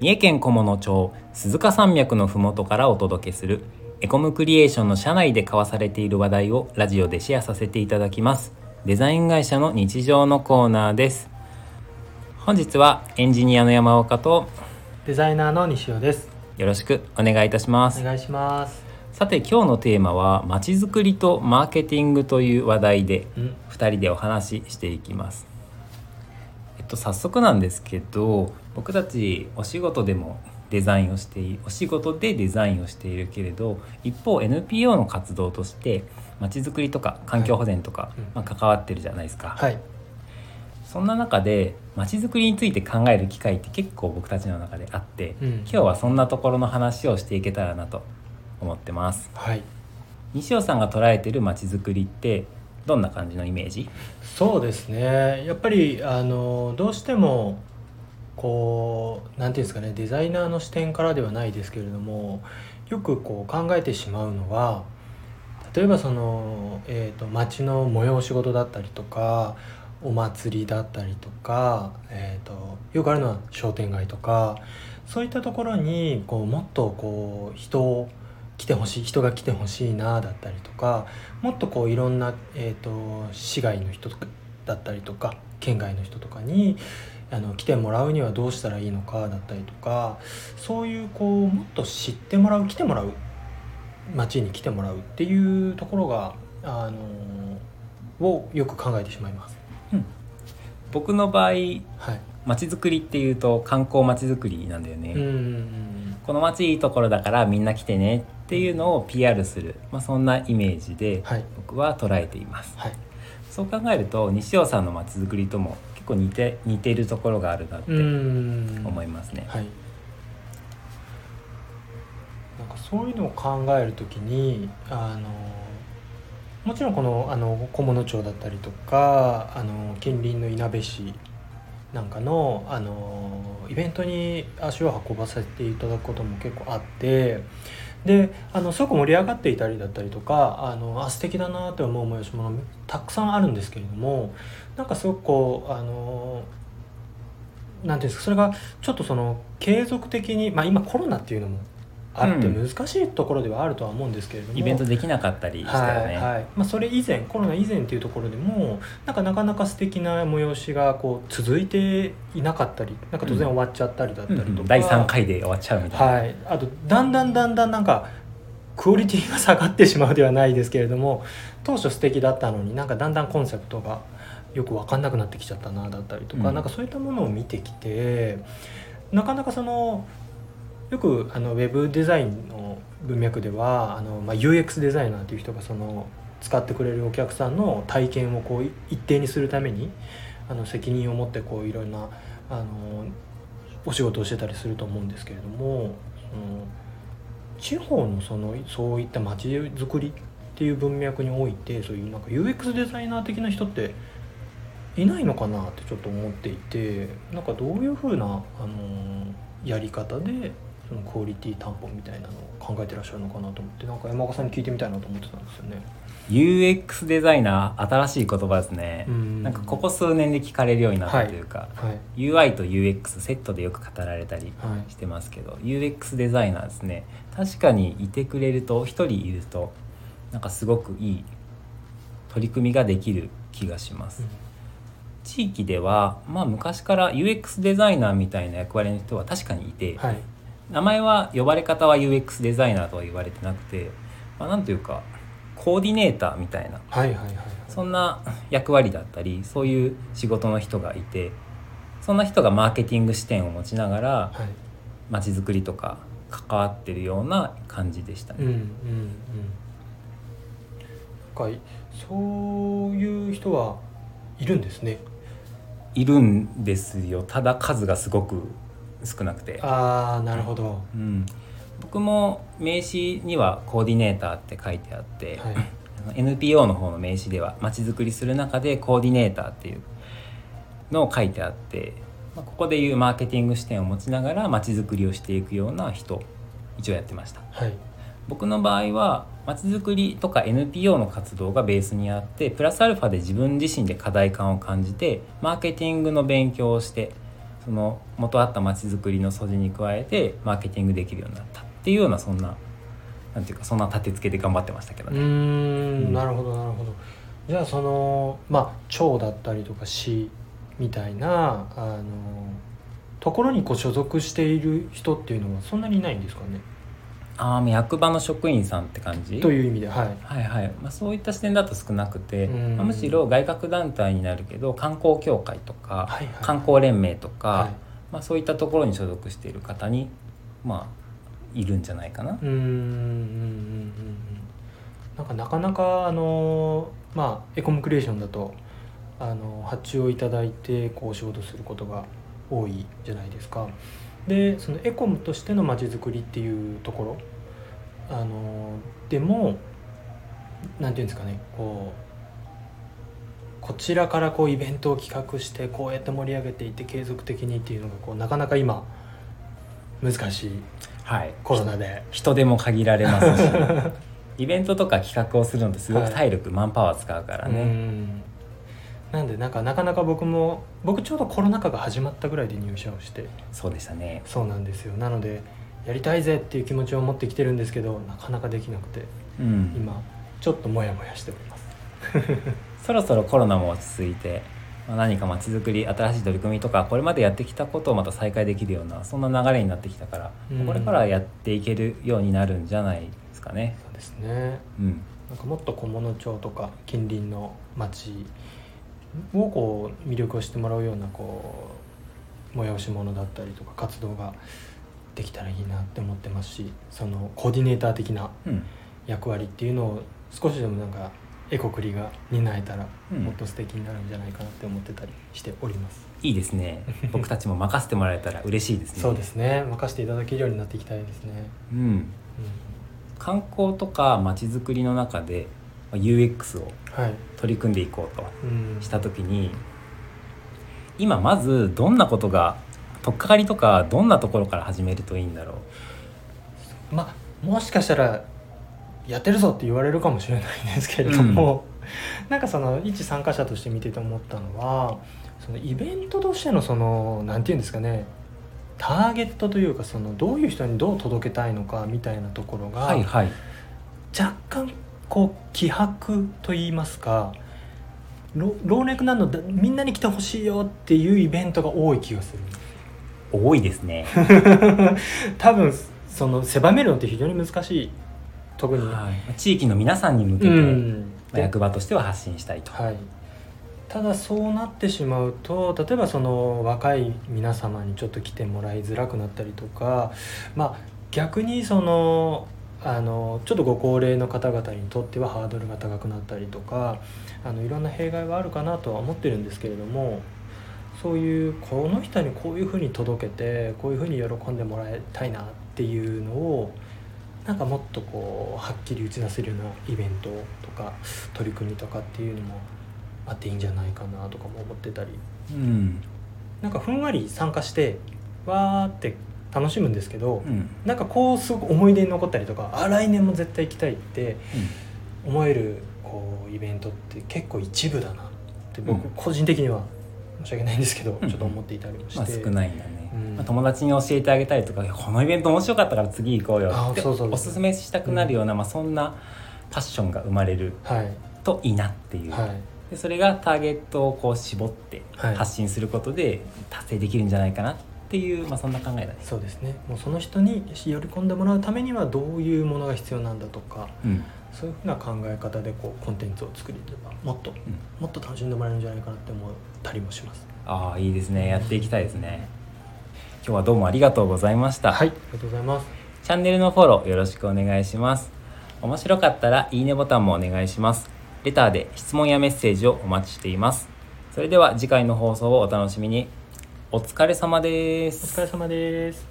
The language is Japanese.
三重県菰野町鈴鹿山脈のふもとからお届けするエコムクリエーションの社内で交わされている話題をラジオでシェアさせていただきます。デザイン会社の日常のコーナーです。本日はエンジニアの山岡とデザイナーの西尾です。よろしくお願いいたします。お願いします。さて今日のテーマはまちづくりとマーケティングという話題でうん。2人でお話ししていきますと早速なんですけど僕たちお仕事でもデザインをしていお仕事でデザインをしているけれど一方 NPO の活動としてまちづくりとか環境保全とか、はい。うん。まあ、関わってるじゃないですか、はい。そんな中でまちづくりについて考える機会って結構僕たちの中であって、うん。今日はそんなところの話をしていけたらなと思ってます。はい。西尾さんが捉えてるまちづくりってどんな感じのイメージ？そうですね。やっぱりあのどうしてもこうなんていうんですかねデザイナーの視点からではないですけれどもよくこう考えてしまうのは例えばその、えー、と街の催し事だったりとかお祭りだったりとか、えー、とよくあるのは商店街とかそういったところにこうもっとこう人を来てほしい人が来てほしいなだったりとかもっとこういろんな、えー、と市外の人とかだったりとか県外の人とかにあの来てもらうにはどうしたらいいのかだったりとかそういうこうもっと知ってもらう来てもらう街に来てもらうっていうところがあのをよく考えてしまいます。僕の場合はい、まちづくりっていうと観光まちづくりなんだよね、うんうんこの街いいところだからみんな来てねっていうのを PR する、まあ、そんなイメージではい。僕は捉えています。はい。そう考えると西尾さんのまちづくりとも結構似て似ているところがあるなってうん。思いますね、はい。なんかそういうのを考えるときにあのもちろんこのあの菰野町だったりとかあの近隣のいなべ市なんかのあのイベントに足を運ばせていただくことも結構あってであのすごく盛り上がっていたりだったりとかあのあ素敵だなと思う催し物たくさんあるんですけれどもなんかすごくこうあのなんていうんですかそれがちょっとその継続的に、まあ、今コロナっていうのもあってうん。難しいところではあるとは思うんですけれども、イベントできなかったりしたよね、はいはい。まあ、それ以前コロナ以前っていうところでもなんかなかなか素敵な催しがこう続いていなかったりなんか突然終わっちゃったりだったりとか、第3回で終わっちゃうみたいな、はい、あとだんだんだんだんなんかクオリティが下がってしまうではないですけれども当初素敵だったのになんかだんだんコンセプトがよく分かんなくなってきちゃったなだったりとか、うん。なんかそういったものを見てきてなかなかそのよくあのウェブデザインの文脈ではあの、まあ、UX デザイナーという人がその使ってくれるお客さんの体験をこう一定にするためにあの責任を持ってこういろんなあのお仕事をしてたりすると思うんですけれどもその地方のそのそういった街づくりっていう文脈においてそういうなんか UX デザイナー的な人っていないのかなってちょっと思っていてなんかどういうふうなあのやり方でそのクオリティ担保みたいなのを考えてらっしゃるのかなと思ってなんか山岡さんに聞いてみたいなと思ってたんですよね。UX デザイナー新しい言葉ですね、うんなんかここ数年で聞かれるようになったというか、はい。UI と UX セットでよく語られたりはい。してますけど、UX デザイナーですね。確かにいてくれると一人いるとなんかすごくいい取り組みができる気がします、地域ではまあ昔から UX デザイナーみたいな役割の人は確かにいて、はい名前は呼ばれ方は UX デザイナーとは言われてなくて、まあ、なんというかコーディネーターみたいなはいはいはいはい。そんな役割だったりそういう仕事の人がいてそんな人がマーケティング視点を持ちながらはい。まちづくりとか関わってるような感じでしたね。うんうんうんそういう人はいるんですね。いるんですよ。ただ数がすごく少なくて、ああなるほど。うん、僕も名刺にはコーディネーターって書いてあって、はい。NPO の方の名刺ではまちづくりする中でコーディネーターっていうのを書いてあって、まあ、ここでいうマーケティング視点を持ちながらまちづくりをしていくような人一応やってました。はい。僕の場合はまちづくりとか NPO の活動がベースにあってプラスアルファで自分自身で課題感を感じてマーケティングの勉強をしてその元あった街づくりの素地に加えてマーケティングできるようになったっていうようなそんななんていうかそんな立て付けで頑張ってましたけどね。ん。なるほどなるほど。じゃあそのまあ町だったりとか市みたいなあのところにこう所属している人っていうのはそんなにいないんですかね？ああ役場の職員さんって感じ？という意味ではい。はいはい。まあ、そういった視点だと少なくて、うん。まあむしろ外郭団体になるけど観光協会とか、はいはい。観光連盟とか、はい。まあ、そういったところに所属している方にまあいるんじゃないかな。うーんうんうんうんうん。なんかなかなかあのまあエコムクリエーションだとあの発注をいただいてこうお仕事することが多いじゃないですか。でそのエコムとしてのまちづくりっていうところ。あのでもなんていうんですかねこうこちらからこうイベントを企画してこうやって盛り上げていって継続的にっていうのがこうなかなか今難しいはい、コロナで。人手も限られますし。イベントとか企画をするのってすごく体力、マンパワー使うからうね。んなんでなんかなかなか僕も僕ちょうどコロナ禍が始まったぐらいで入社をして。そうでしたね。そうなんですよ。なのでやりたいぜっていう気持ちを持ってきてるんですけどなかなかできなくてうん、今ちょっとモヤモヤしております。そろそろコロナも落ち着いて、まあ、何かまちづくり新しい取り組みとかこれまでやってきたことをまた再開できるようなそんな流れになってきたから、うん。これからやっていけるようになるんじゃないですかね。そうですね。うん、なんかもっと小物町とか近隣の町をこう魅力を知ってもらうようなこう催し物だったりとか活動ができたらいいなって思ってますしそのコーディネーター的なうん、役割っていうのを少しでもなんかエコクリが担えたらうん。もっと素敵になるんじゃないかなって思ってたりしております、いいですね。僕たちも任せてもらえたら嬉しいですね。そうですね。任せていただけるようになっていきたいですね、うん、うん、観光とかまちづくりの中でまあ UX をはい、取り組んでいこうとうん、した時に今まずどんなことが取っかかりとかどんなところから始めるといいんだろう？まあもしかしたらやってるぞって言われるかもしれないんですけれども、なんかその一参加者として見てて思ったのはそのイベントとしてのそのなんていうんですかねターゲットというかそのどういう人にどう届けたいのかみたいなところが、はいはい。若干こう気迫と言いますか老老若男女だみんなに来てほしいよっていうイベントが多い気がする。多いですね、多分その狭めるのって非常に難しい。特に、はい、地域の皆さんに向けて、うん。まあ役場としては発信したいと、はい、ただそうなってしまうと例えばその若い皆様にちょっと来てもらいづらくなったりとかまあ逆にそのあのちょっとご高齢の方々にとってはハードルが高くなったりとかあのいろんな弊害はあるかなとは思ってるんですけれどもそういうこの人にこういうふうに届けてこういうふうに喜んでもらいたいなっていうのをなんかもっとこうはっきり打ち出せるようなイベントとか取り組みとかっていうのもあっていいんじゃないかなとかも思ってたり。うん。なんかふんわり参加してわーって楽しむんですけど、うん。なんかこうすごく思い出に残ったりとかあ来年も絶対行きたいって思えるこうイベントって結構一部だなって僕うん。個人的には申し訳ないんですけど、うん。ちょっと思っていたりもして、まあ、少ないんだね、うん。まあ、友達に教えてあげたりとかこのイベント面白かったから次行こうよってあそうそうおすすめしたくなるような、まあ、そんなパッションが生まれるはい。といいなっていう、はい。でそれがターゲットをこう絞ってはい。発信することで達成できるんじゃないかなっていう、まあ、そんな考えだね。そうですね。もうその人に寄り込んでもらうためにはどういうものが必要なんだとかうん。そういうふうな考え方でこうコンテンツを作れればもっともっと楽しんでもらえるんじゃないかなって思ったりもします。ああいいですね。やっていきたいですね。今日はどうもありがとうございました、はいありがとうございます。チャンネルのフォローよろしくお願いします。面白かったらいいねボタンもお願いします。レターで質問やメッセージをお待ちしています。それでは次回の放送をお楽しみにお疲れ様です。お疲れ様です。